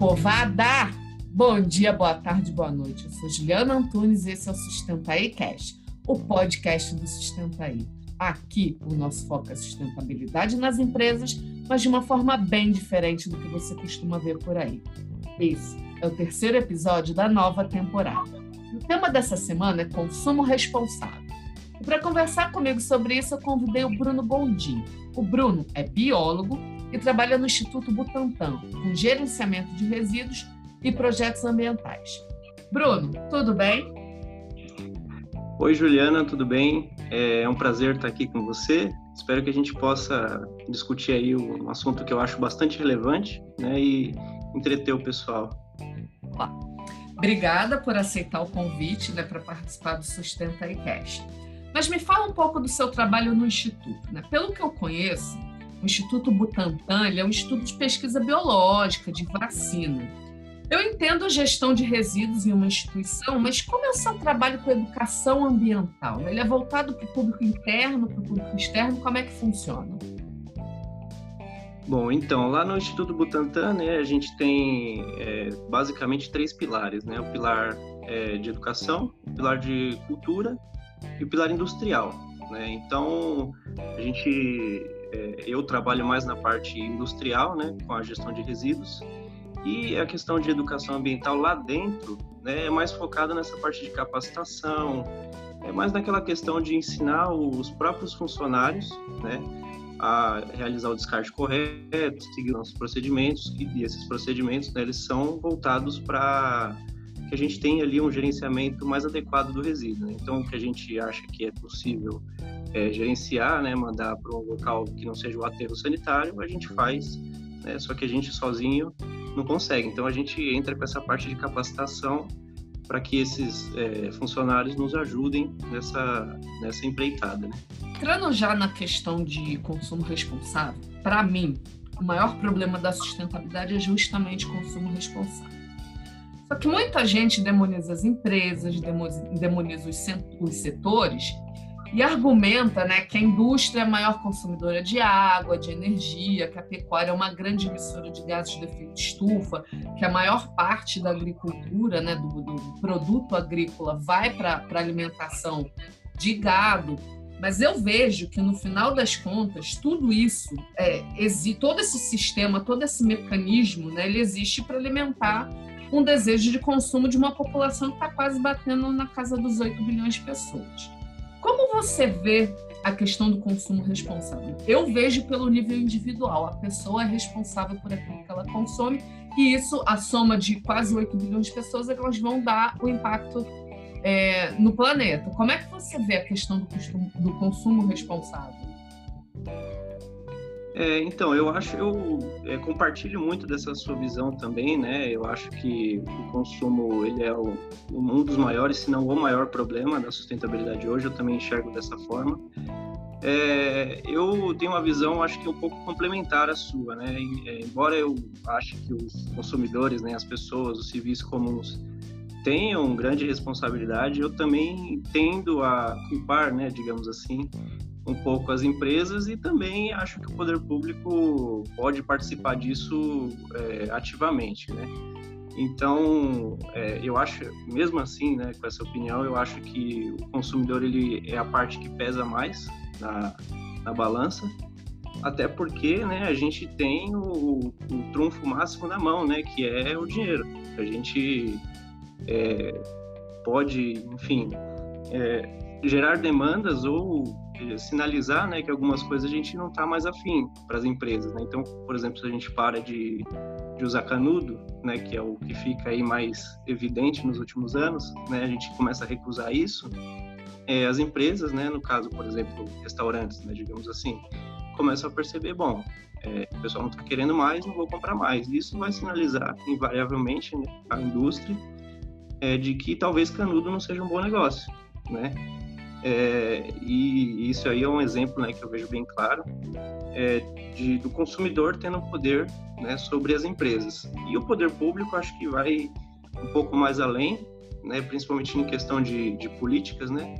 povada! Bom dia, boa tarde, boa noite. Eu sou Juliana Antunes e esse é o Sustenta aí Cash, o podcast do Sustenta aí. Aqui, o nosso foco é sustentabilidade nas empresas, mas de uma forma bem diferente do que você costuma ver por aí. Esse é o terceiro episódio da nova temporada. O tema dessa semana é consumo responsável. E para conversar comigo sobre isso, eu convidei o Bruno Gondim. O Bruno é biólogo e trabalha no Instituto Butantan, com gerenciamento de resíduos e projetos ambientais. Bruno, tudo bem? Oi, Juliana, tudo bem? É um prazer estar aqui com você. Espero que a gente possa discutir aí um assunto que eu acho bastante relevante né, e entreter o pessoal. Obrigada por aceitar o convite né, para participar do Sustenta iCast. Mas me fala um pouco do seu trabalho no Instituto. Né? Pelo que eu conheço, o Instituto Butantan é um instituto de pesquisa biológica, de vacina. Eu entendo a gestão de resíduos em uma instituição, mas como é o seu trabalho com educação ambiental? Ele é voltado para o público interno, para o público externo? Como é que funciona? Bom, então, lá no Instituto Butantan, né, a gente tem é, basicamente três pilares, né? O pilar é, de educação, o pilar de cultura e o pilar industrial, né? Então, a gente é, eu trabalho mais na parte industrial, né, com a gestão de resíduos, e a questão de educação ambiental lá dentro né, é mais focada nessa parte de capacitação, é mais naquela questão de ensinar os próprios funcionários né, a realizar o descarte correto, seguir os procedimentos, e esses procedimentos né, eles são voltados para que a gente tenha ali um gerenciamento mais adequado do resíduo. Né? Então, o que a gente acha que é possível é, gerenciar, né, mandar para um local que não seja o aterro sanitário, a gente faz, né, só que a gente sozinho não consegue. Então a gente entra com essa parte de capacitação para que esses é, funcionários nos ajudem nessa, nessa empreitada. Né? Entrando já na questão de consumo responsável, para mim, o maior problema da sustentabilidade é justamente consumo responsável. Só que muita gente demoniza as empresas, demoniza os setores e argumenta né, que a indústria é a maior consumidora de água, de energia, que a pecuária é uma grande emissora de gases de efeito estufa, que a maior parte da agricultura, né, do, do produto agrícola, vai para a alimentação de gado. Mas eu vejo que no final das contas, tudo isso, é, existe, todo esse sistema, todo esse mecanismo, né, ele existe para alimentar um desejo de consumo de uma população que está quase batendo na casa dos 8 bilhões de pessoas. Você vê a questão do consumo responsável? Eu vejo pelo nível individual. A pessoa é responsável por aquilo que ela consome e isso, a soma de quase 8 bilhões de pessoas, é elas vão dar o impacto é, no planeta. Como é que você vê a questão do, do consumo responsável? É, então, eu acho, eu é, compartilho muito dessa sua visão também, né? Eu acho que o consumo, ele é o, um dos maiores, se não o maior problema da sustentabilidade hoje, eu também enxergo dessa forma. É, eu tenho uma visão, acho que um pouco complementar à sua, né? É, embora eu ache que os consumidores, né, as pessoas, os civis comuns tenham grande responsabilidade, eu também tendo a culpar, né, digamos assim, um pouco as empresas e também acho que o poder público pode participar disso é, ativamente, né? Então, é, eu acho, mesmo assim, né, com essa opinião, eu acho que o consumidor ele é a parte que pesa mais na, na balança, até porque, né, a gente tem o, o trunfo máximo na mão, né, que é o dinheiro. A gente é, pode, enfim, é, gerar demandas ou sinalizar né, que algumas coisas a gente não está mais afim para as empresas. Né? Então, por exemplo, se a gente para de, de, usar canudo, né, que é o que fica aí mais evidente nos últimos anos, né, a gente começa a recusar isso, é, as empresas, né, no caso, por exemplo, restaurantes, né, digamos assim, começam a perceber, bom, é, o pessoal não está querendo mais, não vou comprar mais. Isso vai sinalizar, invariavelmente, né, a indústria é, de que talvez canudo não seja um bom negócio, né? É, e isso aí é um exemplo né, que eu vejo bem claro é, de, do consumidor tendo poder né, sobre as empresas. E o poder público acho que vai um pouco mais além, né, principalmente em questão de, de políticas. Né?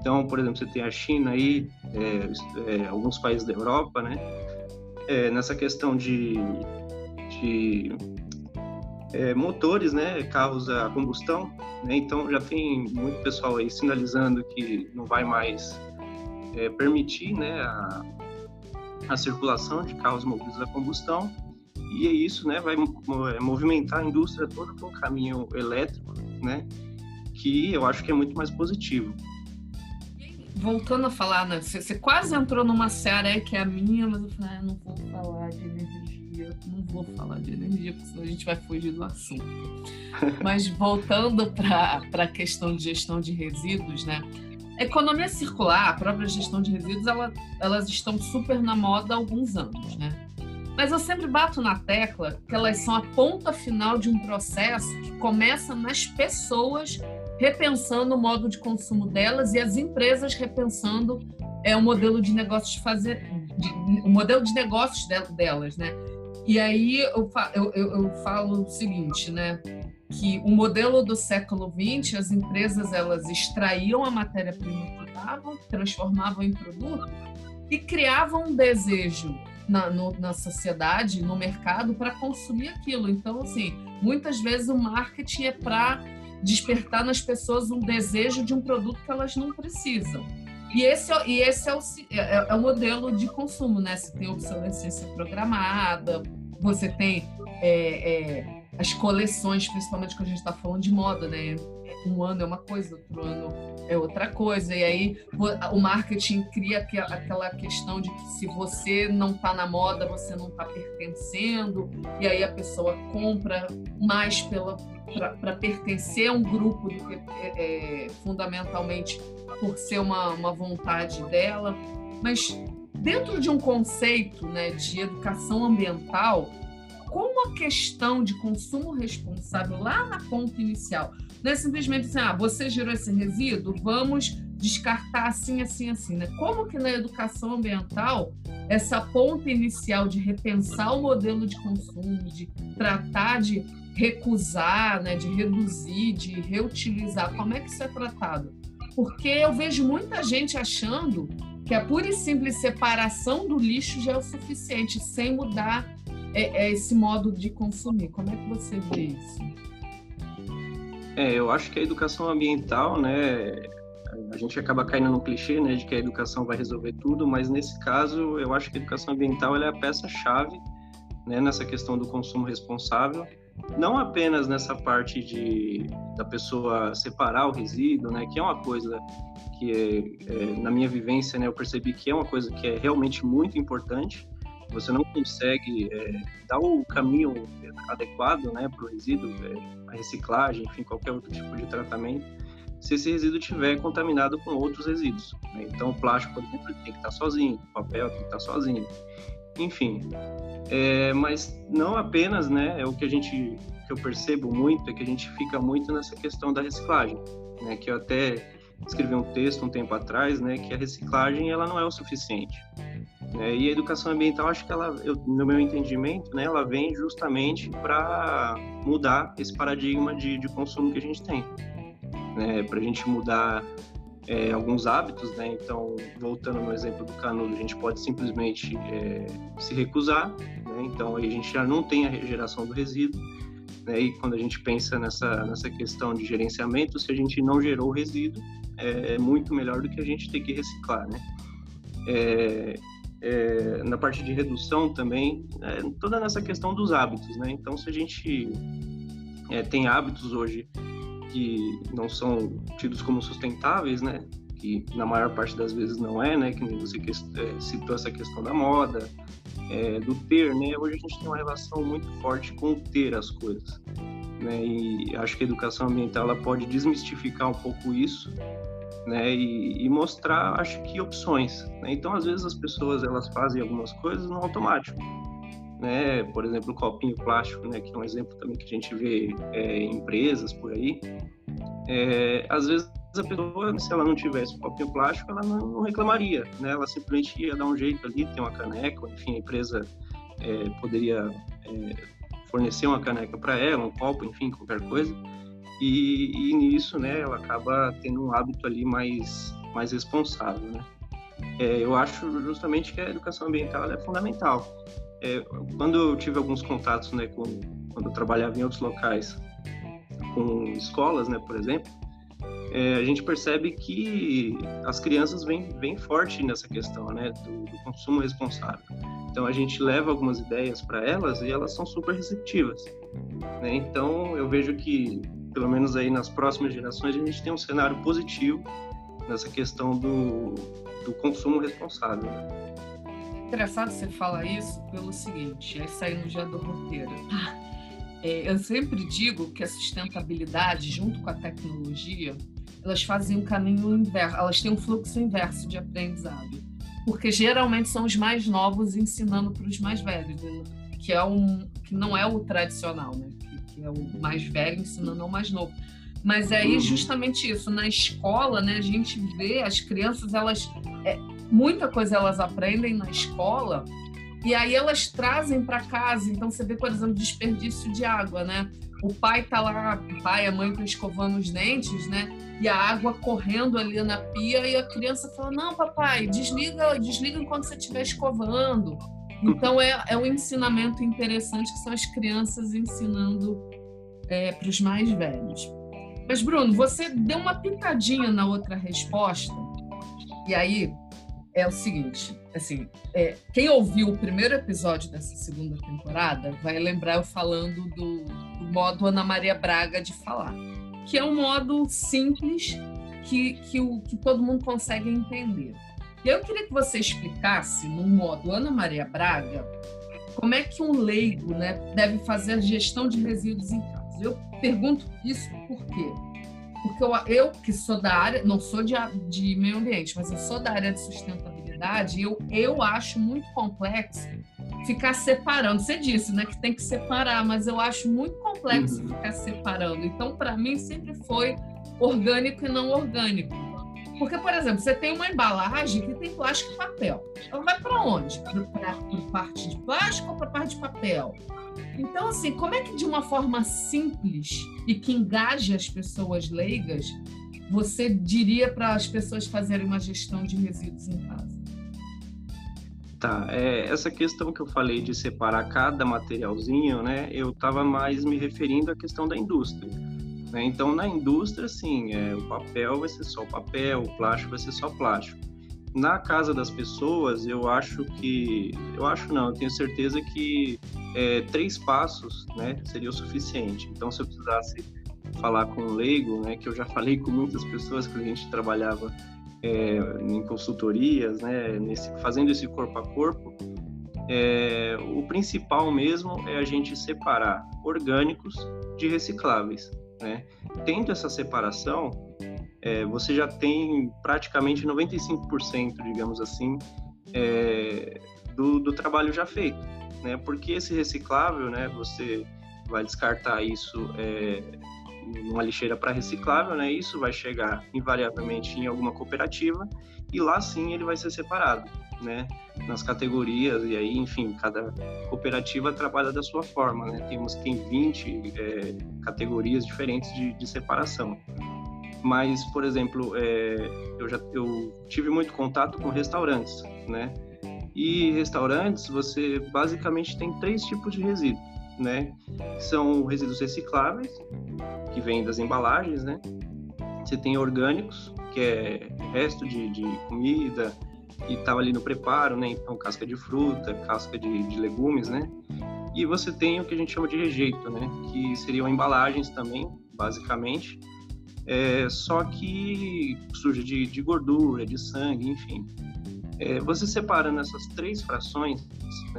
Então, por exemplo, você tem a China aí, é, é alguns países da Europa, né, é, nessa questão de, de é, motores, né, carros a combustão, né, então já tem muito pessoal aí sinalizando que não vai mais é, permitir, né, a, a circulação de carros movidos a combustão. E é isso, né, vai é, movimentar a indústria toda para um caminho elétrico, né, que eu acho que é muito mais positivo. Voltando a falar, né, você, quase entrou numa aí que é a minha, mas eu falei, ah, não vou falar de energia, não vou falar de energia, porque senão a gente vai fugir do assunto. mas voltando para a questão de gestão de resíduos, né, a economia circular, a própria gestão de resíduos, ela, elas estão super na moda há alguns anos, né? Mas eu sempre bato na tecla que elas são a ponta final de um processo que começa nas pessoas repensando o modo de consumo delas e as empresas repensando é, o modelo de negócios de fazer, de, o modelo de negócios delas, né? E aí eu, eu, eu falo o seguinte, né? Que o modelo do século XX, as empresas elas extraíam a matéria-prima que davam, transformavam em produto e criavam um desejo na, no, na sociedade, no mercado, para consumir aquilo. Então, assim, muitas vezes o marketing é para despertar nas pessoas um desejo de um produto que elas não precisam. E esse, é, e esse é, o, é, é o modelo de consumo, né? Você tem obsolescência programada, você tem é, é, as coleções, principalmente quando a gente está falando de moda, né? Um ano é uma coisa, outro ano é outra coisa. E aí o marketing cria aquela questão de que se você não está na moda, você não está pertencendo. E aí a pessoa compra mais para pertencer a um grupo do que é, é, fundamentalmente por ser uma, uma vontade dela. Mas dentro de um conceito né, de educação ambiental, como a questão de consumo responsável lá na ponta inicial não é simplesmente assim, ah, você gerou esse resíduo, vamos descartar assim, assim, assim. Né? Como que na educação ambiental, essa ponta inicial de repensar o modelo de consumo, de tratar de recusar, né, de reduzir, de reutilizar, como é que isso é tratado? Porque eu vejo muita gente achando que a pura e simples separação do lixo já é o suficiente, sem mudar é, é esse modo de consumir. Como é que você vê isso? É, eu acho que a educação ambiental, né, a gente acaba caindo no clichê, né, de que a educação vai resolver tudo, mas nesse caso eu acho que a educação ambiental é a peça-chave, né, nessa questão do consumo responsável, não apenas nessa parte de da pessoa separar o resíduo, né, que é uma coisa que é, na minha vivência, né, eu percebi que é uma coisa que é realmente muito importante. Você não consegue é, dar o caminho adequado, né, para o resíduo, é, a reciclagem, enfim, qualquer outro tipo de tratamento, se esse resíduo estiver contaminado com outros resíduos. Né? Então, o plástico, por exemplo, tem que estar sozinho, o papel tem que estar sozinho. Enfim, é, mas não apenas, né, é o que a gente, que eu percebo muito, é que a gente fica muito nessa questão da reciclagem, né, que eu até escrevi um texto um tempo atrás, né, que a reciclagem ela não é o suficiente. Né? E a educação ambiental, acho que ela, eu, no meu entendimento, né, ela vem justamente para mudar esse paradigma de, de consumo que a gente tem, né? Para a gente mudar é, alguns hábitos, né? Então, voltando no exemplo do canudo, a gente pode simplesmente é, se recusar, né? Então, aí a gente já não tem a regeração do resíduo, né? E quando a gente pensa nessa nessa questão de gerenciamento, se a gente não gerou o resíduo, é, é muito melhor do que a gente ter que reciclar, né? É, é, na parte de redução também, é, toda nessa questão dos hábitos, né? Então, se a gente é, tem hábitos hoje que não são tidos como sustentáveis, né? Que na maior parte das vezes não é, né? Que nem você é, citou essa questão da moda, é, do ter, né? Hoje a gente tem uma relação muito forte com ter as coisas, né? E acho que a educação ambiental ela pode desmistificar um pouco isso né, e, e, mostrar, acho que opções. Né? Então, às vezes as pessoas elas fazem algumas coisas no automático, né? Por exemplo, o copinho plástico, né, que é um exemplo também que a gente vê é, em empresas por aí. É, às vezes a pessoa, se ela não tivesse copinho plástico, ela não, não, reclamaria, né? Ela simplesmente ia dar um jeito ali, ter uma caneca, enfim, a empresa é, poderia é, fornecer uma caneca para ela, um copo, enfim, qualquer coisa e, e nisso, né, ela acaba tendo um hábito ali mais, mais responsável, né. É, eu acho justamente que a educação ambiental é fundamental. É, quando eu tive alguns contatos né, com, quando eu trabalhava em outros locais com escolas, né, por exemplo, é, a gente percebe que as crianças vêm, vêm forte nessa questão, né, do, do consumo responsável. Então a gente leva algumas ideias para elas e elas são super receptivas. Né? Então eu vejo que, pelo menos aí nas próximas gerações, a gente tem um cenário positivo nessa questão do, do consumo responsável. Engraçado você falar isso pelo seguinte, aí saindo já do roteiro. É, eu sempre digo que a sustentabilidade, junto com a tecnologia, elas fazem um caminho inverso, elas têm um fluxo inverso de aprendizado. Porque geralmente são os mais novos ensinando para os mais velhos, né? Que, é um, que não é o tradicional, né? que, que é o mais velho ensinando ao mais novo. Mas é aí uhum. justamente isso, na escola, né, a gente vê as crianças, elas é, muita coisa elas aprendem na escola e aí elas trazem para casa. Então você vê, por exemplo, desperdício de água, né? O pai tá lá, o pai, a mãe estão escovando os dentes, né? E a água correndo ali na pia e a criança fala: "Não, papai, desliga, desliga enquanto você estiver escovando". Então é, é um ensinamento interessante que são as crianças ensinando é, para os mais velhos. Mas, Bruno, você deu uma pitadinha na outra resposta, e aí é o seguinte, assim, é, quem ouviu o primeiro episódio dessa segunda temporada vai lembrar eu falando do, do, modo Ana Maria Braga de falar, que é um modo simples que, que, o, que todo mundo consegue entender. E eu queria que você explicasse, no modo Ana Maria Braga, como é que um leigo né, deve fazer a gestão de resíduos em casa. Eu pergunto isso por quê? Porque eu, eu que sou da área, não sou de, de meio ambiente, mas eu sou da área de sustentabilidade, eu, eu acho muito complexo ficar separando. Você disse, né, que tem que separar, mas eu acho muito complexo uhum. ficar separando. Então, para mim, sempre foi orgânico e não orgânico. Porque, por exemplo, você tem uma embalagem que tem plástico e papel. Ela vai para onde? Para parte de plástico ou para parte de papel? Então, assim, como é que de uma forma simples e que engaje as pessoas leigas, você diria para as pessoas fazerem uma gestão de resíduos em casa? Tá, é, essa questão que eu falei de separar cada materialzinho, né, eu estava mais me referindo à questão da indústria. Né? Então, na indústria, sim, é, o papel vai ser só papel, o plástico vai ser só plástico na casa das pessoas, eu acho que, eu acho não, eu tenho certeza que é, três passos, né, seria o suficiente. Então, se eu precisasse falar com um leigo, né, que eu já falei com muitas pessoas que a gente trabalhava é, em consultorias, né, nesse, fazendo esse corpo a corpo, é, o principal mesmo é a gente separar orgânicos de recicláveis. Né? Tendo essa separação, é, você já tem praticamente 95%, digamos assim, é, do, do, trabalho já feito, né? Porque esse reciclável, né? Você vai descartar isso é, numa lixeira para reciclável, né? Isso vai chegar invariavelmente em alguma cooperativa e lá sim ele vai ser separado, né? Nas categorias e aí, enfim, cada cooperativa trabalha da sua forma, né? Temos tem 20 é, categorias diferentes de, de separação. Mas, por exemplo, é, eu já eu tive muito contato com restaurantes, né? E restaurantes, você basicamente tem três tipos de resíduos, né? São resíduos recicláveis, que vêm das embalagens, né? Você tem orgânicos, que é resto de, de comida que estava ali no preparo, né? Então, casca de fruta, casca de, de legumes, né? E você tem o que a gente chama de rejeito, né? Que seriam embalagens também, basicamente, é, só que suja de, de, gordura, de sangue, enfim. É, você separa nessas três frações,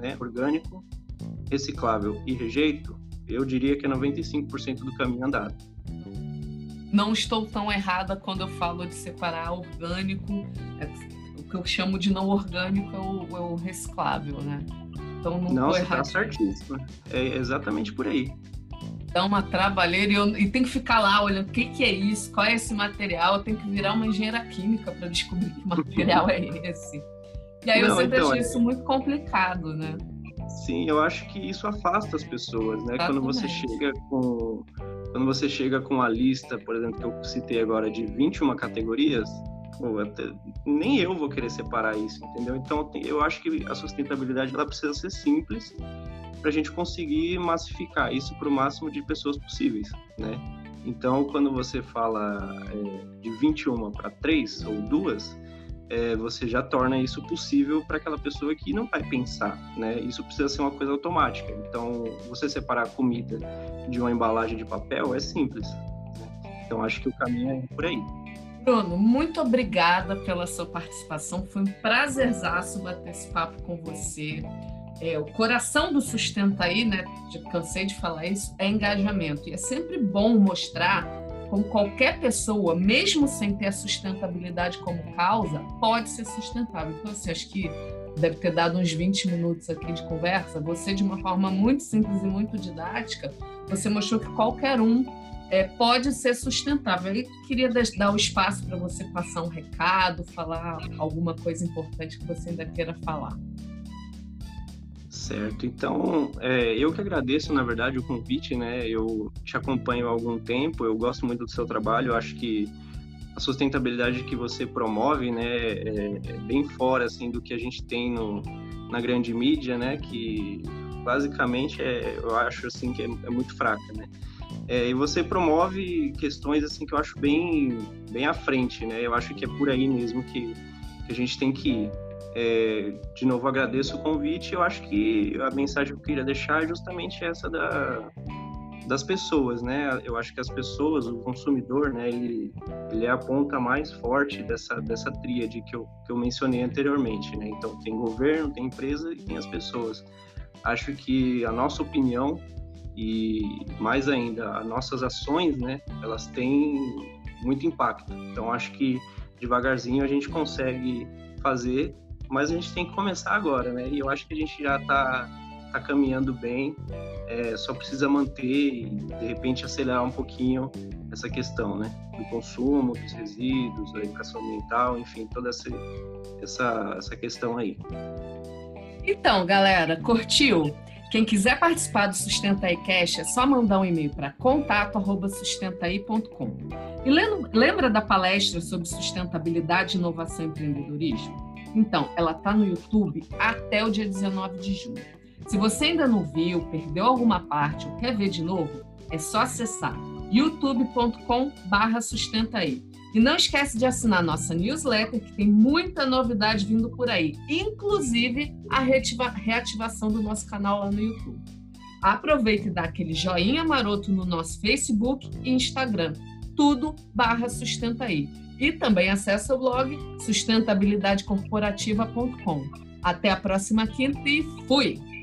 né, orgânico, reciclável e rejeito, eu diria que é 95% do caminho andado. Não estou tão errada quando eu falo de separar orgânico, é, que eu chamo de não orgânico é o, é o reciclável, né? Então não, não você está certíssimo. É exatamente por aí dá uma trabalheira e, eu, e tem que ficar lá olhando o que, que é isso, qual é esse material, eu tenho que virar uma engenheira química para descobrir que material é esse. E aí Não, eu sempre então, achei é isso muito complicado, né? Sim, eu acho que isso afasta as pessoas, né? Exatamente. Quando você chega com quando você chega com a lista, por exemplo, que eu citei agora de 21 categorias, até, nem eu vou querer separar isso, entendeu? Então, eu acho que a sustentabilidade ela precisa ser simples para a gente conseguir massificar isso para o máximo de pessoas possíveis, né? Então, quando você fala é, de 21 para 3 ou 2, é, você já torna isso possível para aquela pessoa que não vai pensar, né? Isso precisa ser uma coisa automática. Então, você separar a comida de uma embalagem de papel é simples. Então, acho que o caminho é por aí. Bruno, muito obrigada pela sua participação. Foi um prazerzaço bater esse papo com você. É, o coração do Sustenta aí, né? Cansei de falar isso, é engajamento. E é sempre bom mostrar como qualquer pessoa, mesmo sem ter a sustentabilidade como causa, pode ser sustentável. Então, assim, acho que deve ter dado uns 20 minutos aqui de conversa. Você, de uma forma muito simples e muito didática, você mostrou que qualquer um é, pode ser sustentável. Eu queria dar o espaço para você passar um recado, falar alguma coisa importante que você ainda queira falar. Certo, então é, eu que agradeço, na verdade, o convite, né? Eu te acompanho há algum tempo, eu gosto muito do seu trabalho, acho que a sustentabilidade que você promove, né, é, é bem fora, assim, do que a gente tem no, na grande mídia, né, que basicamente é, eu acho, assim, que é, é muito fraca, né. É, e você promove questões, assim, que eu acho bem, bem à frente, né, eu acho que é por aí mesmo que, que a gente tem que ir. É, de novo, agradeço o convite. Eu acho que a mensagem que eu queria deixar é justamente essa da, das pessoas, né? Eu acho que as pessoas, o consumidor, né, ele, ele é a ponta mais forte dessa, dessa tríade que eu, que eu mencionei anteriormente, né? Então, tem governo, tem empresa e tem as pessoas. Acho que a nossa opinião e, mais ainda, as nossas ações, né, elas têm muito impacto. Então, acho que devagarzinho a gente consegue fazer mas a gente tem que começar agora, né? E eu acho que a gente já está tá caminhando bem, é, só precisa manter e de repente acelerar um pouquinho essa questão, né? Do consumo, dos resíduos, da educação ambiental, enfim, toda essa, essa, essa questão aí. Então, galera, curtiu? Quem quiser participar do Sustenta aí Cash é só mandar um e-mail para contato@sustentaí.com. E lembra da palestra sobre sustentabilidade, inovação e empreendedorismo? Então, ela está no YouTube até o dia 19 de junho. Se você ainda não viu, perdeu alguma parte ou quer ver de novo, é só acessar youtube.com/barra sustenta aí. E não esquece de assinar nossa newsletter, que tem muita novidade vindo por aí, inclusive a reativa reativação do nosso canal lá no YouTube. Aproveita e dá aquele joinha maroto no nosso Facebook e Instagram, tudo barra sustenta aí. E também acesse o blog sustentabilidadecorporativa.com. Até a próxima quinta e fui!